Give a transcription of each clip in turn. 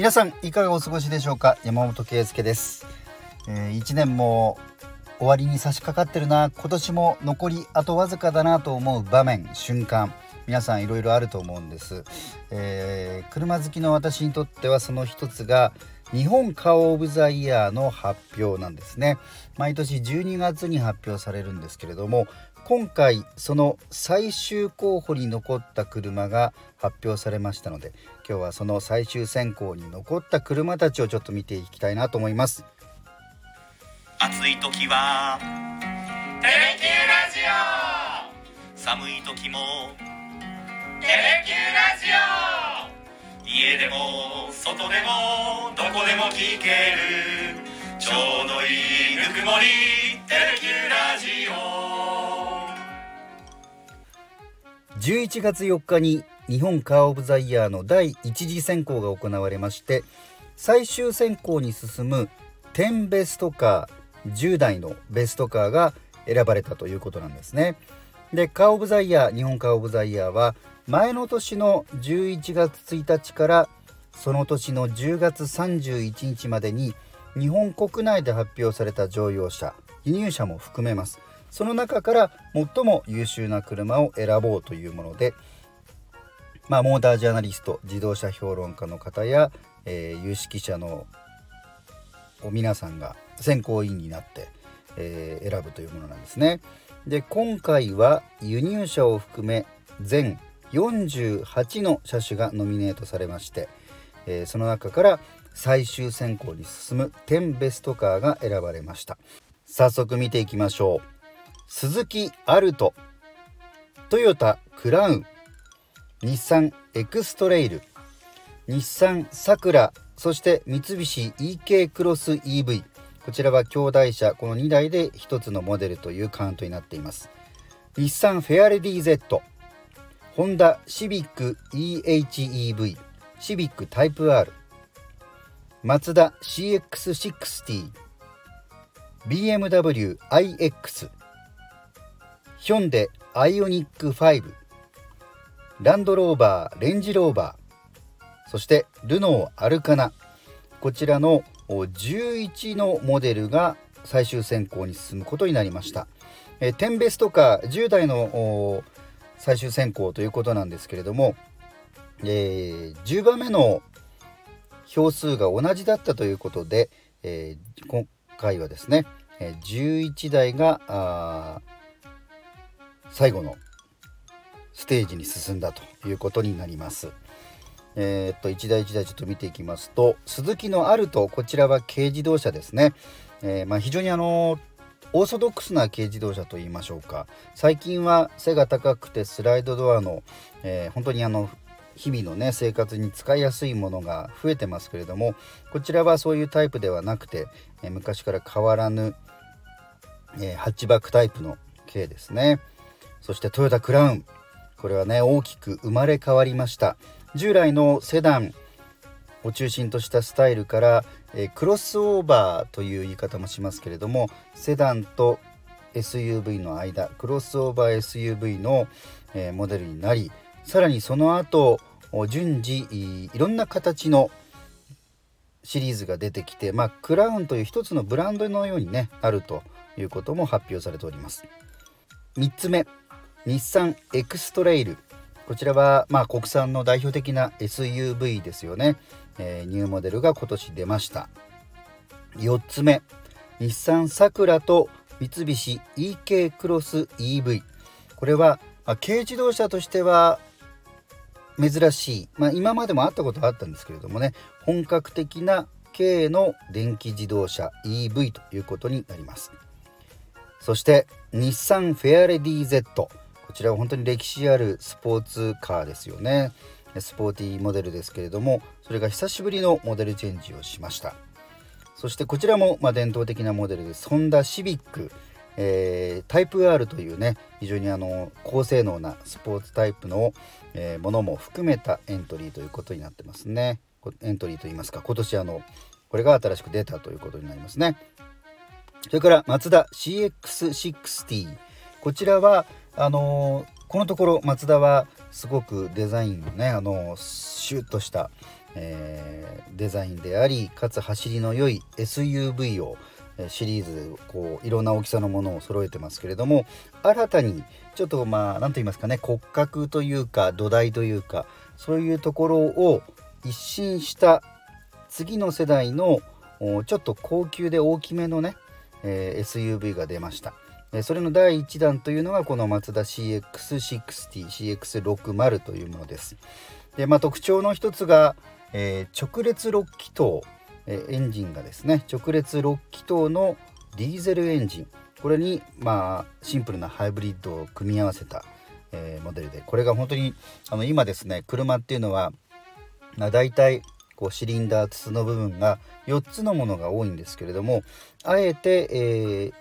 皆さんいかがお過ごしでしょうか？山本圭介です、えー、1年も終わりに差し掛かってるな。今年も残りあとわずかだなと思う場面瞬間。皆さんいろいろあると思うんです、えー、車好きの私にとってはその一つが日本カーオブザイヤーの発表なんですね。毎年12月に発表されるんですけれども今回その最終候補に残った車が発表されましたので今日はその最終選考に残った車たちをちょっと見ていきたいなと思います。暑い時はテレキューラジオ。寒い時もテレキューラジオ。家でも外でもどこでも聞ける。ちょうどいいぬくもりテレキューラジオ。11月4日に日本カー・オブ・ザ・イヤーの第1次選考が行われまして最終選考に進む10ベストカー10台のベストカーが選ばれたということなんですね。でカー・オブ・ザ・イヤー日本カー・オブ・ザ・イヤーは前の年の11月1日からその年の10月31日までに日本国内で発表された乗用車輸入車も含めますその中から最も優秀な車を選ぼうというもので、まあ、モータージャーナリスト自動車評論家の方や、えー、有識者の皆さんが選考委員になって、えー、選ぶというものなんですね。で今回は輸入車を含め全48の車種がノミネートされまして、えー、その中から最終選考に進む10ベストカーが選ばれました。早速見ていきましょう。鈴木アルトトヨタクラウン。日産エクストレイル日産サクラそして三菱 EK クロス EV こちらは兄弟車この2台で1つのモデルというカウントになっています。日産フェアレディ Z ホンダシビック EHEV シビックタイプ R マツダ CX60 BMW iX ヒョンデアイオニック5ランドローバーレンジローバーそしてルノーアルカナこちらの11のモデルが最終選考に進むことになりました。え10ベストカー10台の最終選考ということなんですけれども、えー、10番目の票数が同じだったということで、えー、今回はですね、11台が最後のステージに進んだということになります。えー、っと1台1台ちょっと見ていきますと鈴木のアルトこちらは軽自動車ですね、えー、まあ、非常にあのオーソドックスな軽自動車といいましょうか。最近は背が高くてスライドドアの、えー、本当にあの日々のね生活に使いやすいものが増えてますけれどもこちらはそういうタイプではなくて、えー、昔から変わらぬ、えー、ハッチバックタイプの軽ですね。そしてトヨタクラウン。これはね大きく生まれ変わりました。従来のセダンを中心としたスタイルから、えー、クロスオーバーという言い方もしますけれどもセダンと SUV の間クロスオーバー SUV の、えー、モデルになりさらにその後順次いろんな形のシリーズが出てきて、まあ、クラウンという一つのブランドのように、ね、なるということも発表されております。3つ目。日産エクストレイル。こちらは、まあ、国産の代表的な SUV ですよね、えー、ニューモデルが今年出ました。4つ目。日産サクラと三菱 EK クロス EV これは、まあ、軽自動車としては珍しい、まあ、今までもあったことはあったんですけれどもね。本格的な軽の電気自動車 EV ということになります。そして日産フェアレディ Z こちらは本当に歴史あるスポーツカーですよね。スポーティーモデルですけれどもそれが久しぶりのモデルチェンジをしました。そしてこちらもま伝統的なモデルです。ホンダシビック。えー、タイプ R というね非常にあの高性能なスポーツタイプの、え、ものも含めたエントリーということになってますね。エントリーといいますか今年あのこれが新しく出たということになりますね。それからマツダ CX60 こちらはあの、このところマツダはすごくデザインのねあのシュッとした、えーデザインでありかつ走りの良い SUV をシリーズこういろんな大きさのものを揃えてますけれども新たにちょっとまあ何と言いますかね骨格というか土台というかそういうところを一新した次の世代のちょっと高級で大きめのね、え SUV が出ました。えそれの第1弾というのがこのマツダ CX60、CX60 というものです。で、まあ、特徴の一つが、えー直列6気筒、えーエンジンがですね直列6気筒のディーゼルエンジンこれにまあシンプルなハイブリッドを組み合わせた、えーモデルでこれが本当にあの今ですね車っていうのはまあ大体こうシリンダー筒の部分が4つのものが多いんですけれどもあえて、えー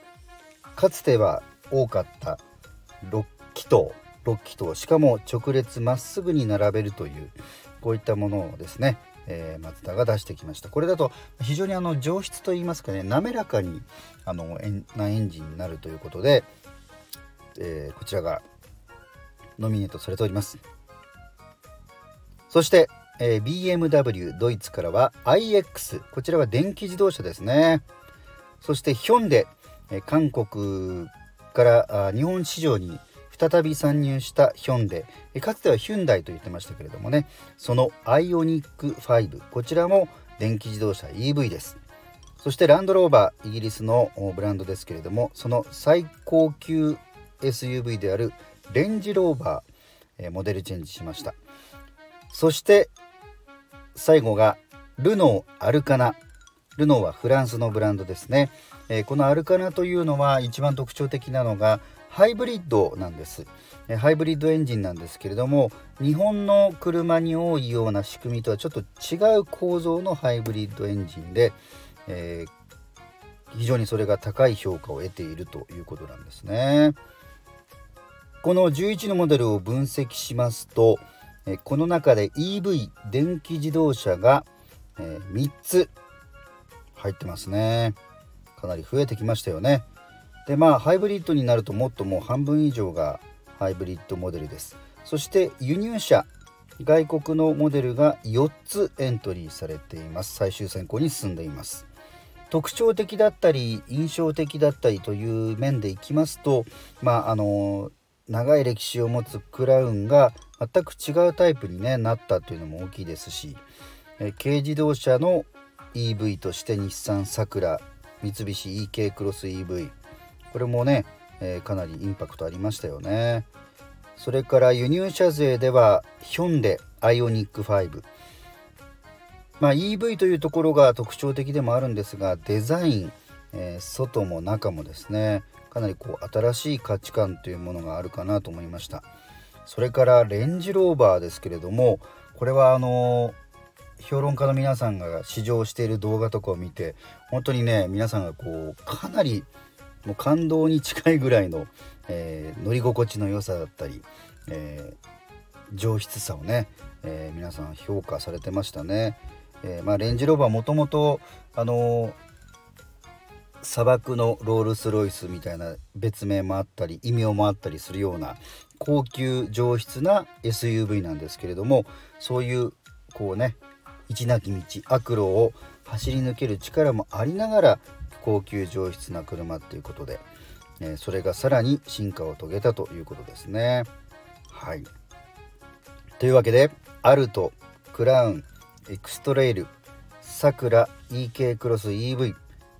かつては多かった6気筒6気筒しかも直列まっすぐに並べるというこういったものをですね、えーマツダが出してきました。これだと非常にあの上質といいますかね滑らかにあのエンなエンジンになるということで、えーこちらがノミネートされております。そして、えー BMW ドイツからは iX こちらは電気自動車ですね。そしてヒョンデ、韓国から日本市場に再び参入したヒョンデ。かつてはヒュンダイと言ってましたけれどもね。そのアイオニック5こちらも電気自動車 EV です。そしてランドローバーイギリスのブランドですけれどもその最高級 SUV であるレンジローバ、ーモデルチェンジしました。そして最後がルノーアルカナ。ルノーはフランスのブランドですね、えこのアルカナというのは一番特徴的なのがハイブリッドなんです、えハイブリッドエンジンなんですけれども日本の車に多いような仕組みとはちょっと違う構造のハイブリッドエンジンで、えー非常にそれが高い評価を得ているということなんですね。この11のモデルを分析しますとこの中で EV 電気自動車が、3つ入ってますね。かなり増えてきましたよね。でまあハイブリッドになるともっともう半分以上がハイブリッドモデルです。そして輸入車外国のモデルが4つエントリーされています。最終選考に進んでいます。特徴的だったり印象的だったりという面でいきますとまああの長い歴史を持つクラウンが全く違うタイプに、ね、なったというのも大きいですしえ軽自動車の EV として日産サクラ三菱 EK クロス EV これもね、えーかなりインパクトありましたよね。それから輸入車税ではヒョンデアイオニック5まあ、EV というところが特徴的でもあるんですがデザイン、えー外も中もですねかなりこう新しい価値観というものがあるかなと思いました。それからレンジローバーですけれどもこれはあの評論家の皆さんが試乗している動画とかを見て本当にね皆さんがこうかなりもう感動に近いぐらいの、えー乗り心地の良さだったり、えー上質さをね、えー皆さん評価されてましたね。えまあ、レンジローバーもともとあの砂漠のロールス・ロイスみたいな別名もあったり異名もあったりするような高級上質な SUV なんですけれどもそういうこうね一なき道悪路を走り抜ける力もありながら高級上質な車っていうことで、えそれがさらに進化を遂げたということですね。はいというわけでアルトクラウンエクストレイルサクラ EK クロス EV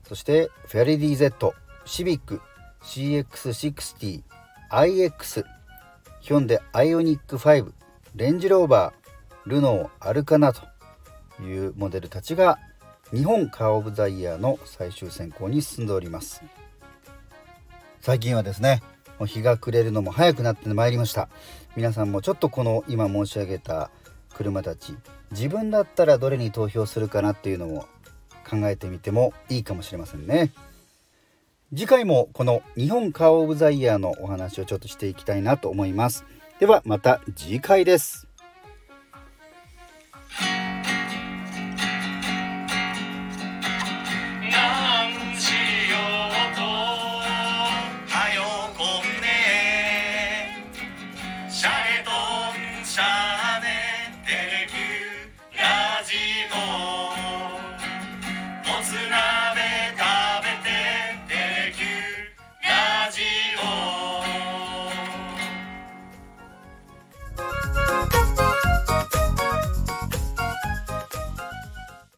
そしてフェアレディ Z シビック CX60 iX ヒョンデアイオニック5レンジローバールノーアルカナというモデルたちが日本カーオブザイヤーの最終選考に進んでおります。最近はですねもう日が暮れるのも早くなってまいりました。皆さんもちょっとこの今申し上げた車たち自分だったらどれに投票するかなっていうのを考えてみてもいいかもしれませんね。次回もこの日本カーオブザイヤーのお話をちょっとしていきたいなと思います。ではまた次回です。 안에 때를